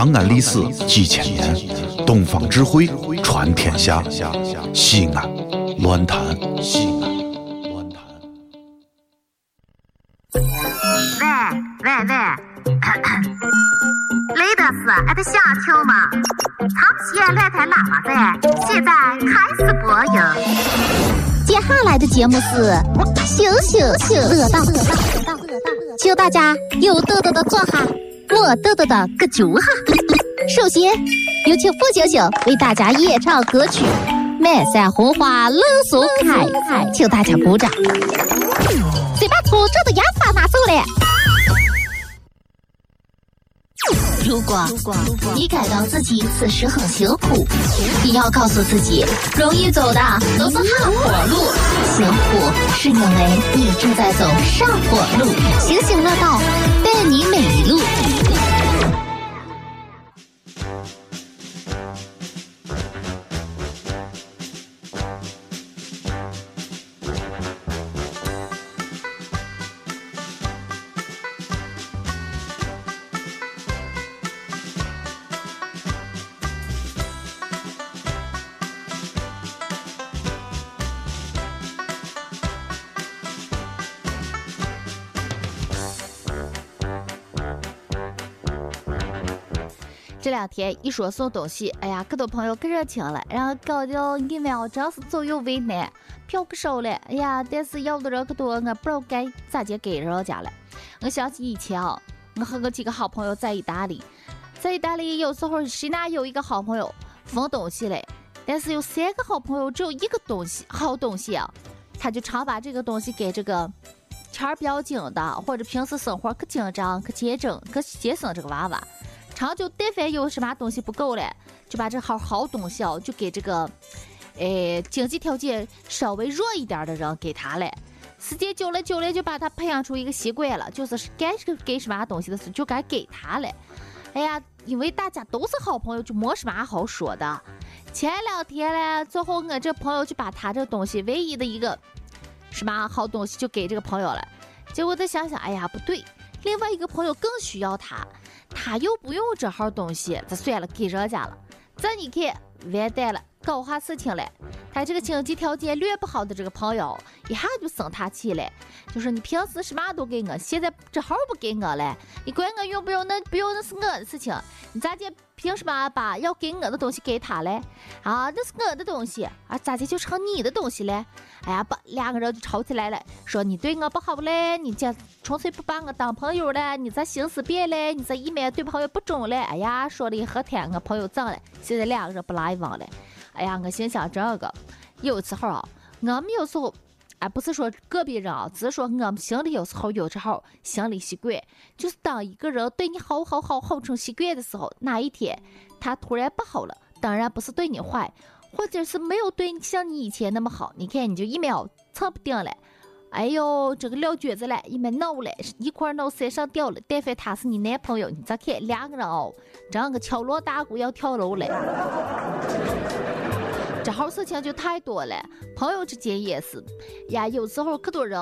长安历史几千年，东方智慧传天下。西安，乱谈西安，乱谈。喂喂喂，雷德斯，俺的小球吗？长期乱弹喇叭在，现在开始播音。接下来的节目是醒醒醒乐道，请大家有豆豆的坐下，没豆豆的搁脚下。首先有请付星星为大家演唱歌曲《满山红花冷松开》，请大家鼓掌。先把粗重的牙刷拿走了。如果你感到自己此时很辛苦，你要告诉自己，容易走的都是下坡路，辛苦是因为你正在走上坡路。星星乐道，带你每这两天一说送东西，哎呀，可多朋友可热情了，然后搞得你们真是左右为难，票可少了，哎呀，但是要的人可多，我不知道该咋接给人家了。我想起以前啊，我和我几个好朋友在意大利，在意大利有时候谁那有一个好朋友分东西嘞，但是有三个好朋友只有一个东西好东西啊，他就常把这个东西给这个钱儿比较紧的，或者平时生活可紧张、可节省、可节省这个娃娃。常就但凡有什么东西不够了，就把这好好东西哦，就给这个，哎，经济条件稍微弱一点的人给他了。时间久了久了，就把他培养出一个习惯了，就是该给什么东西的时候就该给他了。哎呀，因为大家都是好朋友，就没什么好说的。前两天呢，最后我这朋友就把他这东西唯一的一个什么好东西就给这个朋友了。结果再想想，哎呀，不对，另外一个朋友更需要他。他又不用这号东西，这算了，给人家了。这你看，完蛋了，搞坏事情了。他这个经济条件略不好的这个朋友，一下就生他气了，就说你平时什么都给我，现在这号不给我了，你管我用不用？那不用那是我的事情，你咋的？凭什么把要给我的东西给他嘞？啊，那是我的东西啊，咋的就成你的东西了？哎呀，不，两个人就吵起来了，说你对我不好嘞，你这纯粹不把我当朋友了，你这心思变了，你这一面对朋友不忠了。哎呀，说了一和天，我朋友脏了，现在两个人不来往了。哎呀，我心想这个，有时候啊，我们有时候。哎，不是说个别人啊，只是说我们心里有时候有时候心里习惯，就是当一个人对你好好好好成习惯的时候，哪一天他突然不好了，当然不是对你坏，或者是没有对你像你以前那么好，你看你就一秒测不定了。哎呦，这个撂蹶子了，一面闹了，一块闹山上吊了。但凡他是你男朋友，你再看？两个人哦，整个敲锣打鼓要跳楼了。这号事情就太多了，朋友之间也是呀。有时候可多人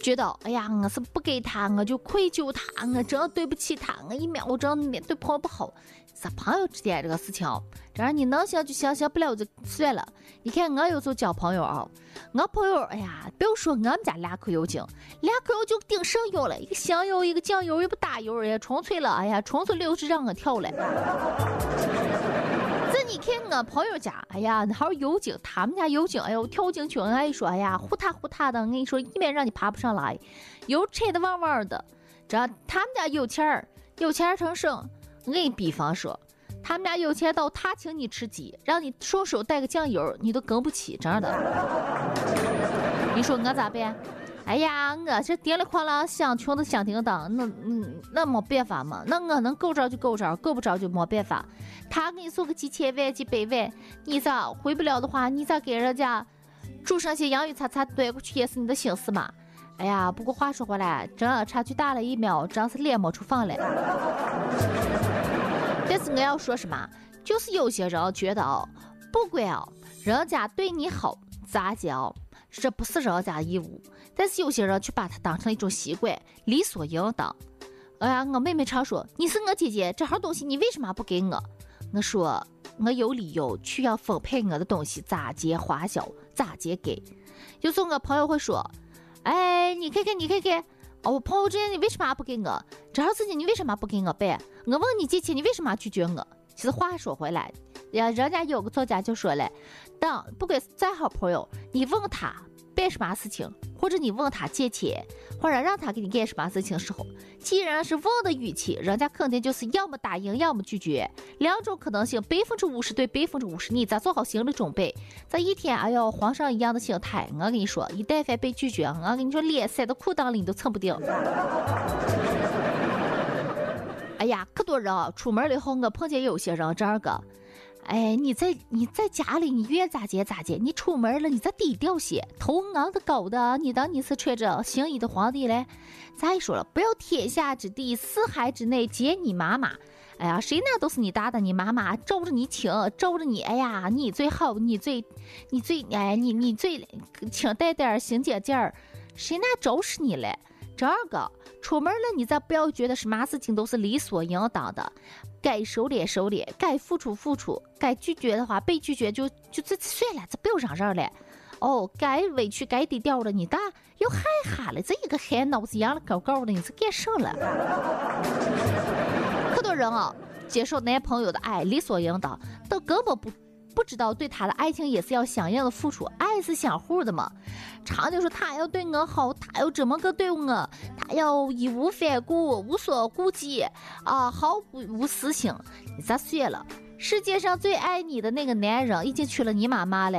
觉得，哎呀，我是不给他，我就愧疚他，我真对不起他，我一秒真对朋友不好。是朋友之间这个事情，这样你能行就行，行不了就算了。你看我有时候交朋友啊，我朋友，哎呀，不要说我们家两口油精，两口油就顶上油了，一个香油，一个酱油，也不打油，哎呀，纯粹了，哎呀，纯粹流是让我跳了。你看我朋友家，哎呀，那号油精，他们家油井，哎呦，跳进去，俺一说，哎呀，呼塌呼塌的，我跟你说，一面让你爬不上来，油拆的旺旺的。这他们家有钱儿，有钱儿成省。我给你比方说，他们家有钱到他请你吃鸡，让你顺手带个酱油，你都跟不起，这样的。你说我咋办？哎呀，我这叮里哐啷响穷的响叮当，那嗯那没办法嘛，那我能够着就够着，够不着就没办法。他给你送个几千万几百万，你咋回不了的话，你咋给人家煮上些洋芋擦擦端过去也是你的心思嘛？哎呀，不过话说回来，真差距大了一秒，真是脸没处放了。但是我要说什么，就是有些人觉得哦，不管哦，人家对你好咋讲，这不是人家义务。但是有些人却把它当成一种习惯，理所应当。哎呀，我妹妹常说你是我姐姐，这号东西你为什么不给我？我说我有理由去要分配我的东西，咋接花销，咋接给。有时候我朋友会说，哎，你看看，你看看，哦，我朋友之间你为什么不给我？这号事情你为什么不给我办？我问你借钱，你为什么拒绝我？其实话说回来，呀，人家有个作家就说了，当不管是再好朋友，你问他。办什么事情，或者你问他借钱，或者让他给你干什么事情的时候，既然是问的语气，人家肯定就是要么答应，要么拒绝，两种可能性，百分之五十对，百分之五十你，咱做好心理准备。这一天，哎呦，皇上一样的心态，我跟你说，一旦凡被拒绝，我跟你说，脸塞到裤裆里你都蹭不掉。哎呀，可多人啊，出门了以后，我碰见有些人这个。哎，你在你在家里，你愿咋接咋接。你出门了，你再低调些，头昂的高的，你当你是穿着行衣的皇帝嘞？再说了，不要天下之地，四海之内皆你妈妈。哎呀，谁那都是你大的，你妈妈罩着你亲，罩着你。哎呀，你最好，你最，你最，哎，你你最请带点心姐姐儿，谁那招是你嘞？第二个出门了，你再不要觉得什么事情都是理所应当的，该收敛收敛，该付出付出，该拒绝的话被拒绝就就这算了，这不要嚷嚷了。哦，该委屈该低调的，你大又害哈了，这一个憨脑子样了高高的，你是干啥了？可多人啊，接受男朋友的爱理所应当，都根本不。不知道对他的爱情也是要相应的付出，爱是相互的嘛。常就说他要对我好，他要这么个对我，他要义无反顾、无所顾忌啊，毫不无私心。你咋算了？世界上最爱你的那个男人已经娶了你妈妈了，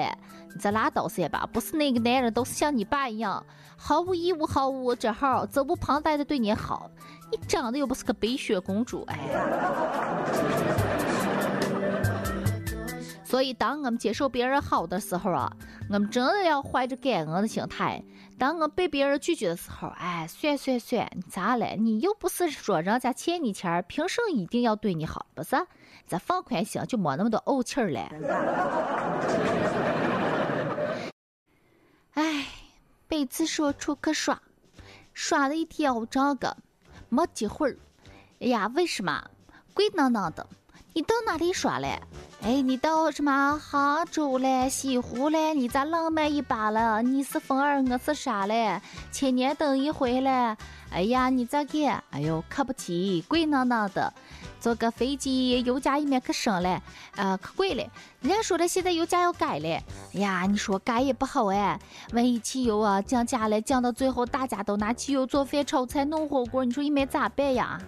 你再拉倒算吧。不是那个男人都是像你爸一样，毫无义务、毫无这号责无旁贷的对你好。你长得又不是个白雪公主，哎。所以，当我们接受别人好的时候啊，我们真的要怀着感恩的心态。当我被别人拒绝的时候，哎，算算算，咋了？你又不是说人家欠你钱，凭什么一定要对你好？不是？咱放宽心，就没那么多怄气儿了。哎，每次说出去耍，耍了一天这个，没几会儿，哎呀，为什么？贵囊囊的。你到哪里耍嘞？哎，你到什么杭州嘞、西湖嘞？你咋浪漫一把了？你是风儿，我是沙嘞，千年等一回嘞。哎呀，你咋看？哎呦，看不起，贵囊囊的。坐个飞机油价一面可升了，呃，可贵了。人家说的现在油价要改了。哎呀，你说改也不好哎，万一汽油啊降价了，降到最后大家都拿汽油做饭、炒菜、弄火锅，你说一面咋办呀？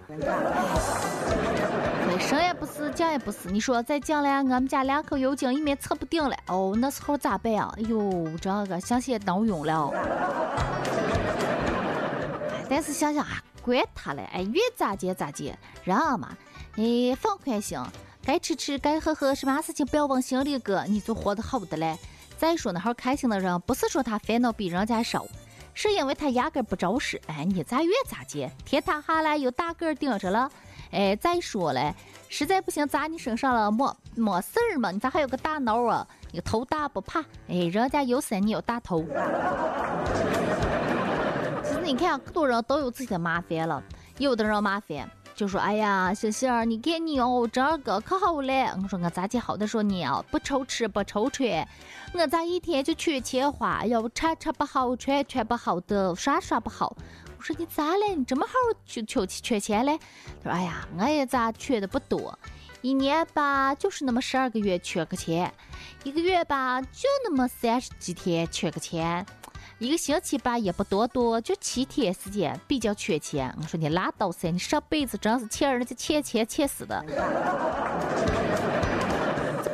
升也不是，降也不是。你说再降了，俺们家两口油井一面测不定了。哦，那时候咋办啊？哎呦，这个想起闹涌了。但是想想啊，管他嘞，哎，愿咋接咋接，人嘛。哎，放宽心，该吃吃，该喝喝，什么事情不要往心里搁，你就活得好的嘞。再说那号开心的人，不是说他烦恼比人家少，是因为他压根不着实。哎，你咋愿咋接，天塌下来有大个顶着了。哎，再说了，实在不行砸你身上了，没没事儿嘛？你咋还有个大脑啊？你头大不怕？哎，人家有伞，你有大头。其实你看，可多人都有自己的麻烦了，有的人麻烦。就说哎呀，星星儿，你看你哦，这个可好嘞。我说我咋地好的说你啊，不愁吃不愁穿，我咋一天就缺钱花，要不吃吃不好，穿穿不好的，耍耍不好。我说你咋了？你这么好就缺缺钱嘞？他说哎呀，我也咋缺的不多，一年吧就是那么十二个月缺个钱，一个月吧就那么三十几天缺个钱。一个星期吧也不多多，就七天时间比较缺钱。我说你拉倒噻，你上辈子真是欠人家欠钱欠死的。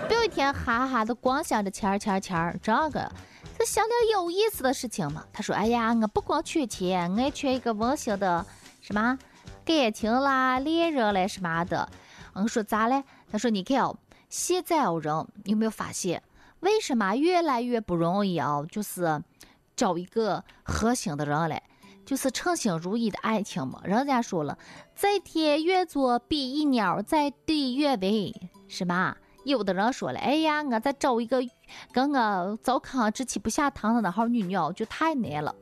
不要一天哈哈的光想着钱钱钱，这个这想点有意思的事情嘛。他说：“哎呀，我不光缺钱，我也缺一个温馨的什么感情啦、恋人啦什么的。”我说咋嘞？他说：“你看哦，现在哦人有没有发现，为什么越来越不容易哦？就是。”找一个合心的人嘞，就是称心如意的爱情嘛。人家说了，在天愿作比翼鸟，在地愿为什么？有的人说了，哎呀，我再找一个跟我糟糠只吃不下堂的那号女人就太难了。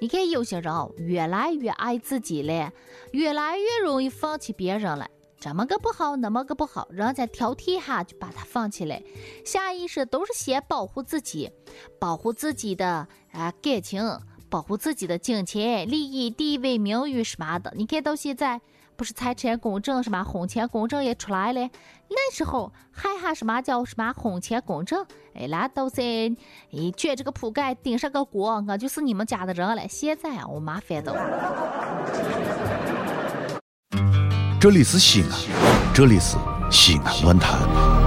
你看有些人越来越爱自己了，越来越容易放弃别人了。这么个不好，那么个不好，人家挑剔下就把它放弃了，下意识都是先保护自己，保护自己的啊感情，保护自己的金钱、利益、地位、名誉什么的。你看到现在，不是财产公证什么婚前公证也出来了，那时候还喊什么叫什么婚前公证？哎，那都是哎卷这个铺盖顶上个锅，我就是你们家的人了。现在，我麻烦的。这里是西安，这里是西安论坛。